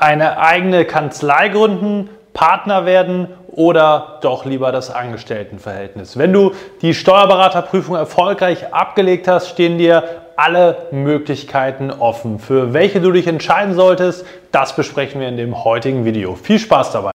Eine eigene Kanzlei gründen, Partner werden oder doch lieber das Angestelltenverhältnis. Wenn du die Steuerberaterprüfung erfolgreich abgelegt hast, stehen dir alle Möglichkeiten offen. Für welche du dich entscheiden solltest, das besprechen wir in dem heutigen Video. Viel Spaß dabei!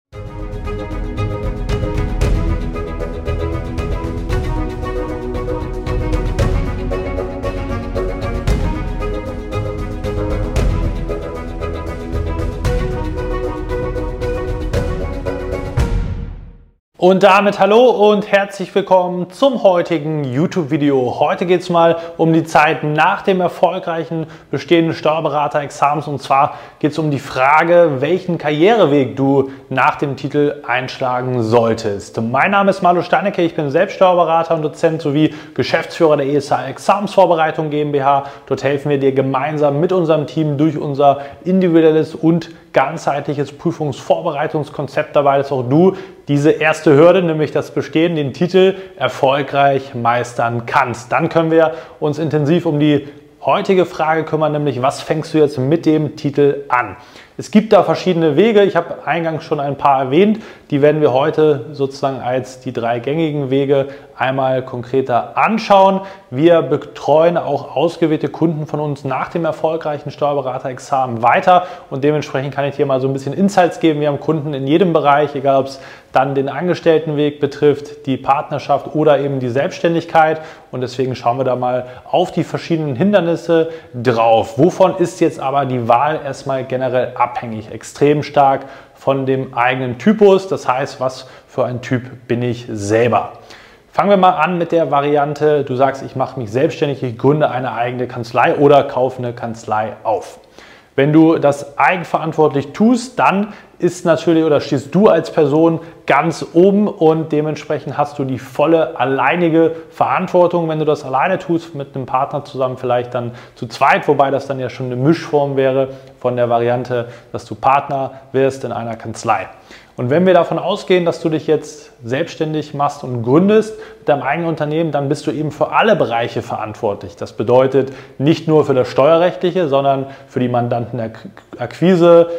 Und damit hallo und herzlich willkommen zum heutigen YouTube-Video. Heute geht es mal um die Zeit nach dem erfolgreichen bestehenden Steuerberater-Examens und zwar geht es um die Frage, welchen Karriereweg du nach dem Titel einschlagen solltest. Mein Name ist Marlo Steinecke, ich bin selbst Steuerberater und Dozent sowie Geschäftsführer der ESA Examensvorbereitung GmbH. Dort helfen wir dir gemeinsam mit unserem Team durch unser individuelles und ganzheitliches Prüfungsvorbereitungskonzept dabei, dass auch du diese erste Hürde, nämlich das Bestehen, den Titel erfolgreich meistern kannst. Dann können wir uns intensiv um die heutige Frage kümmern, nämlich was fängst du jetzt mit dem Titel an? Es gibt da verschiedene Wege. Ich habe eingangs schon ein paar erwähnt. Die werden wir heute sozusagen als die drei gängigen Wege einmal konkreter anschauen. Wir betreuen auch ausgewählte Kunden von uns nach dem erfolgreichen Steuerberaterexamen weiter und dementsprechend kann ich dir mal so ein bisschen Insights geben. Wir haben Kunden in jedem Bereich, egal ob es dann den Angestelltenweg betrifft, die Partnerschaft oder eben die Selbstständigkeit und deswegen schauen wir da mal auf die verschiedenen Hindernisse drauf. Wovon ist jetzt aber die Wahl erstmal generell abhängig? Extrem stark von dem eigenen Typus, das heißt, was für ein Typ bin ich selber. Fangen wir mal an mit der Variante, du sagst, ich mache mich selbstständig, ich gründe eine eigene Kanzlei oder kaufe eine Kanzlei auf. Wenn du das eigenverantwortlich tust, dann ist natürlich oder stehst du als Person ganz oben und dementsprechend hast du die volle alleinige Verantwortung, wenn du das alleine tust, mit einem Partner zusammen, vielleicht dann zu zweit, wobei das dann ja schon eine Mischform wäre von der Variante, dass du Partner wirst in einer Kanzlei. Und wenn wir davon ausgehen, dass du dich jetzt selbstständig machst und gründest mit deinem eigenen Unternehmen, dann bist du eben für alle Bereiche verantwortlich. Das bedeutet nicht nur für das Steuerrechtliche, sondern für die Mandantenakquise,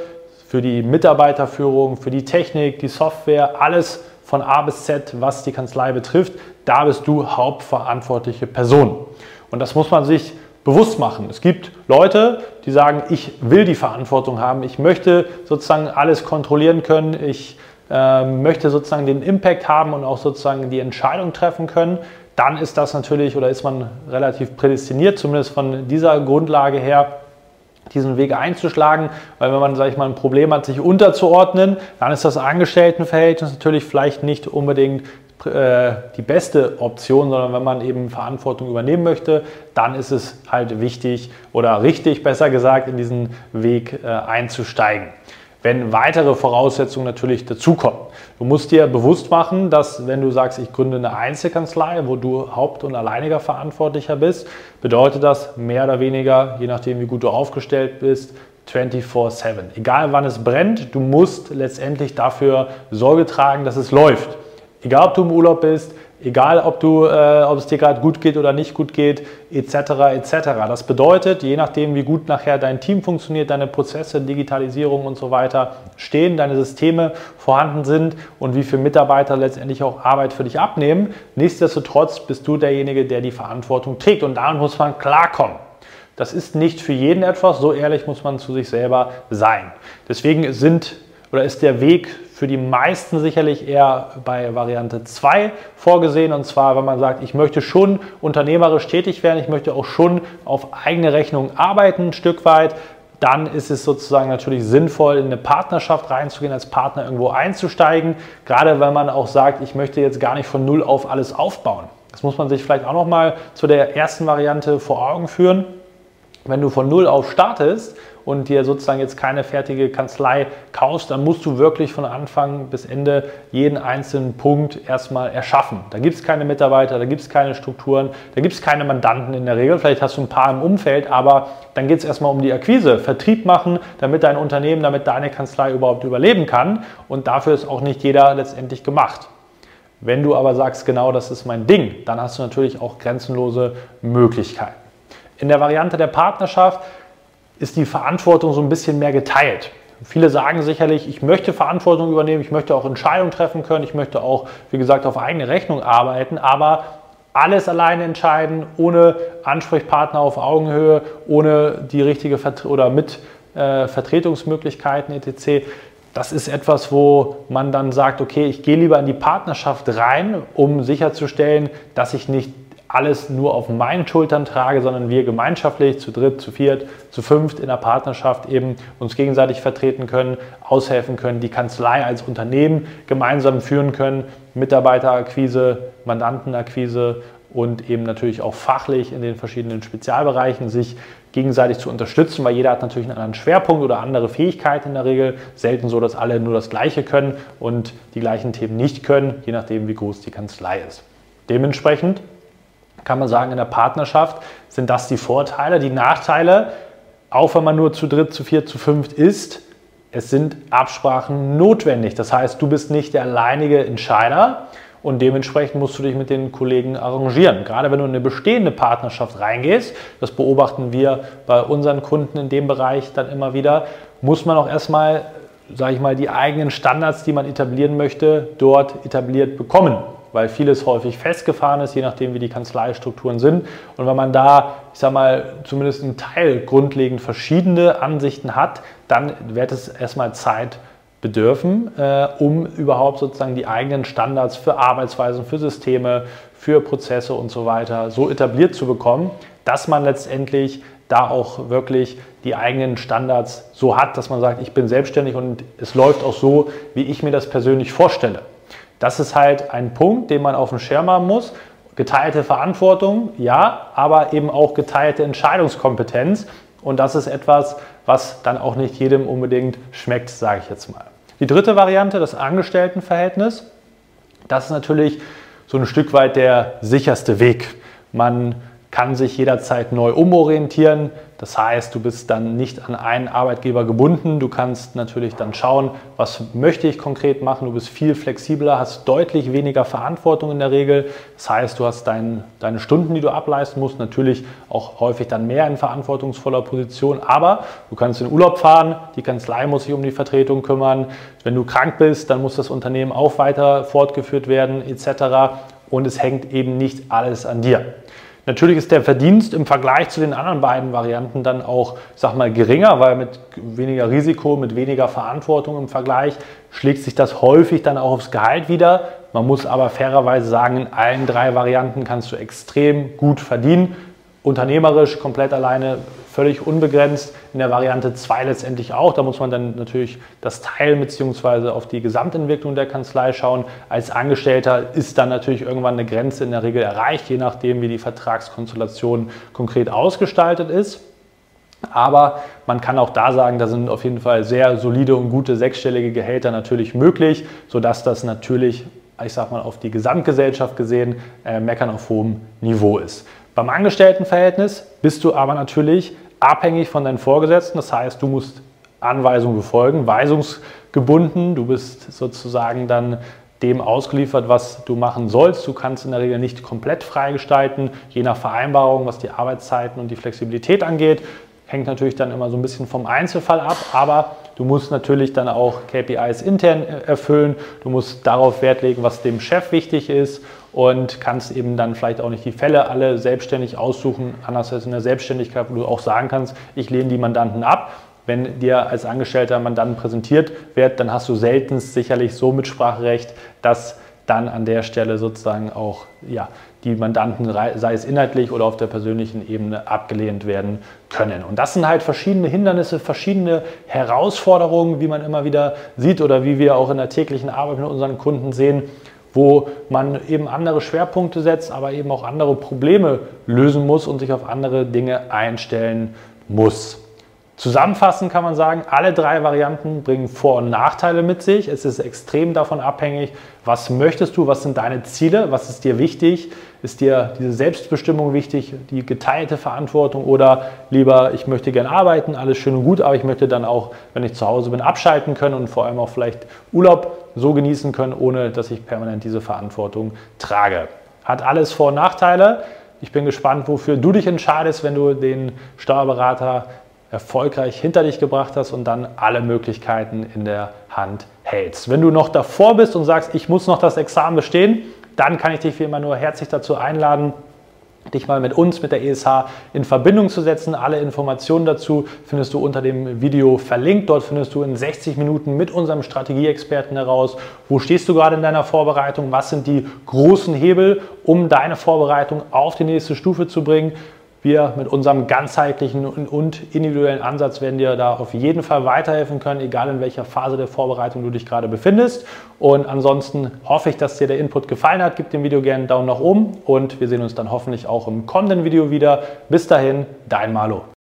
für die Mitarbeiterführung, für die Technik, die Software, alles von A bis Z, was die Kanzlei betrifft. Da bist du hauptverantwortliche Person. Und das muss man sich bewusst machen. Es gibt Leute, die sagen, ich will die Verantwortung haben, ich möchte sozusagen alles kontrollieren können, ich äh, möchte sozusagen den Impact haben und auch sozusagen die Entscheidung treffen können. Dann ist das natürlich oder ist man relativ prädestiniert, zumindest von dieser Grundlage her, diesen Weg einzuschlagen, weil wenn man, sage ich mal, ein Problem hat, sich unterzuordnen, dann ist das Angestelltenverhältnis natürlich vielleicht nicht unbedingt die beste Option, sondern wenn man eben Verantwortung übernehmen möchte, dann ist es halt wichtig oder richtig, besser gesagt, in diesen Weg äh, einzusteigen. Wenn weitere Voraussetzungen natürlich dazukommen. Du musst dir bewusst machen, dass wenn du sagst, ich gründe eine Einzelkanzlei, wo du Haupt- und alleiniger Verantwortlicher bist, bedeutet das mehr oder weniger, je nachdem wie gut du aufgestellt bist, 24/7. Egal wann es brennt, du musst letztendlich dafür Sorge tragen, dass es läuft. Egal, ob du im Urlaub bist, egal, ob, du, äh, ob es dir gerade gut geht oder nicht gut geht, etc. etc. Das bedeutet, je nachdem, wie gut nachher dein Team funktioniert, deine Prozesse, Digitalisierung und so weiter stehen, deine Systeme vorhanden sind und wie viele Mitarbeiter letztendlich auch Arbeit für dich abnehmen, nichtsdestotrotz bist du derjenige, der die Verantwortung trägt und damit muss man klarkommen. Das ist nicht für jeden etwas, so ehrlich muss man zu sich selber sein. Deswegen sind oder ist der Weg für die meisten sicherlich eher bei Variante 2 vorgesehen. Und zwar, wenn man sagt, ich möchte schon unternehmerisch tätig werden, ich möchte auch schon auf eigene Rechnung arbeiten ein Stück weit, dann ist es sozusagen natürlich sinnvoll, in eine Partnerschaft reinzugehen, als Partner irgendwo einzusteigen. Gerade wenn man auch sagt, ich möchte jetzt gar nicht von Null auf alles aufbauen. Das muss man sich vielleicht auch nochmal zu der ersten Variante vor Augen führen. Wenn du von Null auf startest und dir sozusagen jetzt keine fertige Kanzlei kaufst, dann musst du wirklich von Anfang bis Ende jeden einzelnen Punkt erstmal erschaffen. Da gibt es keine Mitarbeiter, da gibt es keine Strukturen, da gibt es keine Mandanten in der Regel. Vielleicht hast du ein paar im Umfeld, aber dann geht es erstmal um die Akquise, Vertrieb machen, damit dein Unternehmen, damit deine Kanzlei überhaupt überleben kann. Und dafür ist auch nicht jeder letztendlich gemacht. Wenn du aber sagst, genau das ist mein Ding, dann hast du natürlich auch grenzenlose Möglichkeiten. In der Variante der Partnerschaft ist die Verantwortung so ein bisschen mehr geteilt. Viele sagen sicherlich, ich möchte Verantwortung übernehmen, ich möchte auch Entscheidungen treffen können, ich möchte auch, wie gesagt, auf eigene Rechnung arbeiten, aber alles alleine entscheiden, ohne Ansprechpartner auf Augenhöhe, ohne die richtige Vert oder mit äh, Vertretungsmöglichkeiten etc. Das ist etwas, wo man dann sagt, okay, ich gehe lieber in die Partnerschaft rein, um sicherzustellen, dass ich nicht alles nur auf meinen Schultern trage, sondern wir gemeinschaftlich zu dritt, zu viert, zu fünft in der Partnerschaft eben uns gegenseitig vertreten können, aushelfen können, die Kanzlei als Unternehmen gemeinsam führen können, Mitarbeiterakquise, Mandantenakquise und eben natürlich auch fachlich in den verschiedenen Spezialbereichen sich gegenseitig zu unterstützen, weil jeder hat natürlich einen anderen Schwerpunkt oder andere Fähigkeiten in der Regel. Selten so, dass alle nur das Gleiche können und die gleichen Themen nicht können, je nachdem, wie groß die Kanzlei ist. Dementsprechend kann man sagen, in der Partnerschaft sind das die Vorteile. Die Nachteile, auch wenn man nur zu dritt, zu viert, zu fünft ist, es sind Absprachen notwendig. Das heißt, du bist nicht der alleinige Entscheider und dementsprechend musst du dich mit den Kollegen arrangieren. Gerade wenn du in eine bestehende Partnerschaft reingehst, das beobachten wir bei unseren Kunden in dem Bereich dann immer wieder, muss man auch erstmal, sage ich mal, die eigenen Standards, die man etablieren möchte, dort etabliert bekommen weil vieles häufig festgefahren ist, je nachdem, wie die Kanzleistrukturen sind. Und wenn man da, ich sage mal, zumindest einen Teil grundlegend verschiedene Ansichten hat, dann wird es erstmal Zeit bedürfen, äh, um überhaupt sozusagen die eigenen Standards für Arbeitsweisen, für Systeme, für Prozesse und so weiter so etabliert zu bekommen, dass man letztendlich da auch wirklich die eigenen Standards so hat, dass man sagt, ich bin selbstständig und es läuft auch so, wie ich mir das persönlich vorstelle. Das ist halt ein Punkt, den man auf dem Schirm haben muss. Geteilte Verantwortung, ja, aber eben auch geteilte Entscheidungskompetenz. Und das ist etwas, was dann auch nicht jedem unbedingt schmeckt, sage ich jetzt mal. Die dritte Variante, das Angestelltenverhältnis, das ist natürlich so ein Stück weit der sicherste Weg. Man kann sich jederzeit neu umorientieren. Das heißt, du bist dann nicht an einen Arbeitgeber gebunden. Du kannst natürlich dann schauen, was möchte ich konkret machen. Du bist viel flexibler, hast deutlich weniger Verantwortung in der Regel. Das heißt, du hast dein, deine Stunden, die du ableisten musst, natürlich auch häufig dann mehr in verantwortungsvoller Position. Aber du kannst in Urlaub fahren, die Kanzlei muss sich um die Vertretung kümmern. Wenn du krank bist, dann muss das Unternehmen auch weiter fortgeführt werden etc. Und es hängt eben nicht alles an dir. Natürlich ist der Verdienst im Vergleich zu den anderen beiden Varianten dann auch, sag mal, geringer, weil mit weniger Risiko, mit weniger Verantwortung im Vergleich schlägt sich das häufig dann auch aufs Gehalt wieder. Man muss aber fairerweise sagen, in allen drei Varianten kannst du extrem gut verdienen unternehmerisch komplett alleine, völlig unbegrenzt. In der Variante 2 letztendlich auch. Da muss man dann natürlich das teilen bzw. auf die Gesamtentwicklung der Kanzlei schauen. Als Angestellter ist dann natürlich irgendwann eine Grenze in der Regel erreicht, je nachdem, wie die Vertragskonstellation konkret ausgestaltet ist. Aber man kann auch da sagen, da sind auf jeden Fall sehr solide und gute sechsstellige Gehälter natürlich möglich, sodass das natürlich, ich sag mal, auf die Gesamtgesellschaft gesehen, äh, meckern auf hohem Niveau ist. Beim Angestelltenverhältnis bist du aber natürlich abhängig von deinen Vorgesetzten. Das heißt, du musst Anweisungen befolgen, weisungsgebunden. Du bist sozusagen dann dem ausgeliefert, was du machen sollst. Du kannst in der Regel nicht komplett freigestalten, je nach Vereinbarung, was die Arbeitszeiten und die Flexibilität angeht. Hängt natürlich dann immer so ein bisschen vom Einzelfall ab, aber du musst natürlich dann auch KPIs intern erfüllen. Du musst darauf Wert legen, was dem Chef wichtig ist und kannst eben dann vielleicht auch nicht die Fälle alle selbstständig aussuchen, anders als in der Selbstständigkeit, wo du auch sagen kannst, ich lehne die Mandanten ab. Wenn dir als Angestellter Mandanten präsentiert wird, dann hast du selten sicherlich so Mitspracherecht, dass dann an der Stelle sozusagen auch ja, die Mandanten, sei es inhaltlich oder auf der persönlichen Ebene, abgelehnt werden können. Und das sind halt verschiedene Hindernisse, verschiedene Herausforderungen, wie man immer wieder sieht oder wie wir auch in der täglichen Arbeit mit unseren Kunden sehen, wo man eben andere Schwerpunkte setzt, aber eben auch andere Probleme lösen muss und sich auf andere Dinge einstellen muss. Zusammenfassend kann man sagen, alle drei Varianten bringen Vor- und Nachteile mit sich. Es ist extrem davon abhängig, was möchtest du, was sind deine Ziele, was ist dir wichtig, ist dir diese Selbstbestimmung wichtig, die geteilte Verantwortung oder lieber, ich möchte gern arbeiten, alles schön und gut, aber ich möchte dann auch, wenn ich zu Hause bin, abschalten können und vor allem auch vielleicht Urlaub so genießen können, ohne dass ich permanent diese Verantwortung trage. Hat alles Vor- und Nachteile. Ich bin gespannt, wofür du dich entscheidest, wenn du den Steuerberater erfolgreich hinter dich gebracht hast und dann alle Möglichkeiten in der Hand hältst. Wenn du noch davor bist und sagst, ich muss noch das Examen bestehen, dann kann ich dich wie immer nur herzlich dazu einladen, dich mal mit uns, mit der ESH in Verbindung zu setzen. Alle Informationen dazu findest du unter dem Video verlinkt. Dort findest du in 60 Minuten mit unserem Strategieexperten heraus, wo stehst du gerade in deiner Vorbereitung, was sind die großen Hebel, um deine Vorbereitung auf die nächste Stufe zu bringen. Wir mit unserem ganzheitlichen und individuellen Ansatz werden dir da auf jeden Fall weiterhelfen können, egal in welcher Phase der Vorbereitung du dich gerade befindest. Und ansonsten hoffe ich, dass dir der Input gefallen hat. Gib dem Video gerne einen Daumen nach oben und wir sehen uns dann hoffentlich auch im kommenden Video wieder. Bis dahin, dein Malo.